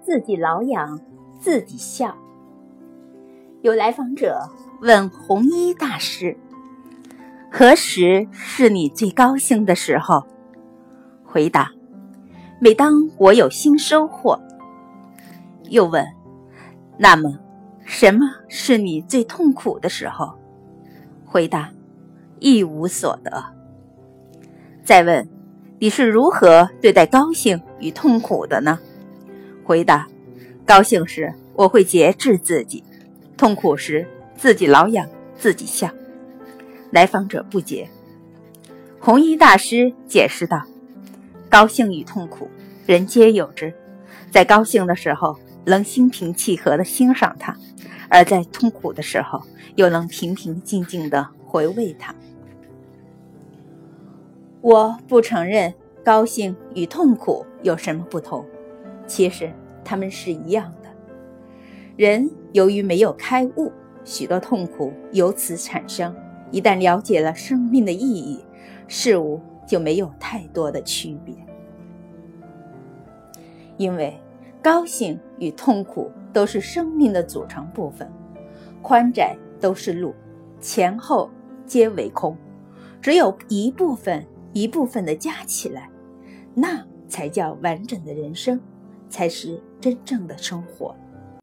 自己挠痒，自己笑。有来访者问红衣大师：“何时是你最高兴的时候？”回答：“每当我有新收获。”又问：“那么，什么是你最痛苦的时候？”回答：“一无所得。”再问：“你是如何对待高兴与痛苦的呢？”回答：高兴时我会节制自己，痛苦时自己挠痒自己笑。来访者不解，红衣大师解释道：高兴与痛苦，人皆有之。在高兴的时候，能心平气和地欣赏它；而在痛苦的时候，又能平平静静地回味它。我不承认高兴与痛苦有什么不同。其实他们是一样的。人由于没有开悟，许多痛苦由此产生。一旦了解了生命的意义，事物就没有太多的区别。因为高兴与痛苦都是生命的组成部分，宽窄都是路，前后皆为空。只有一部分一部分的加起来，那才叫完整的人生。才是真正的生活。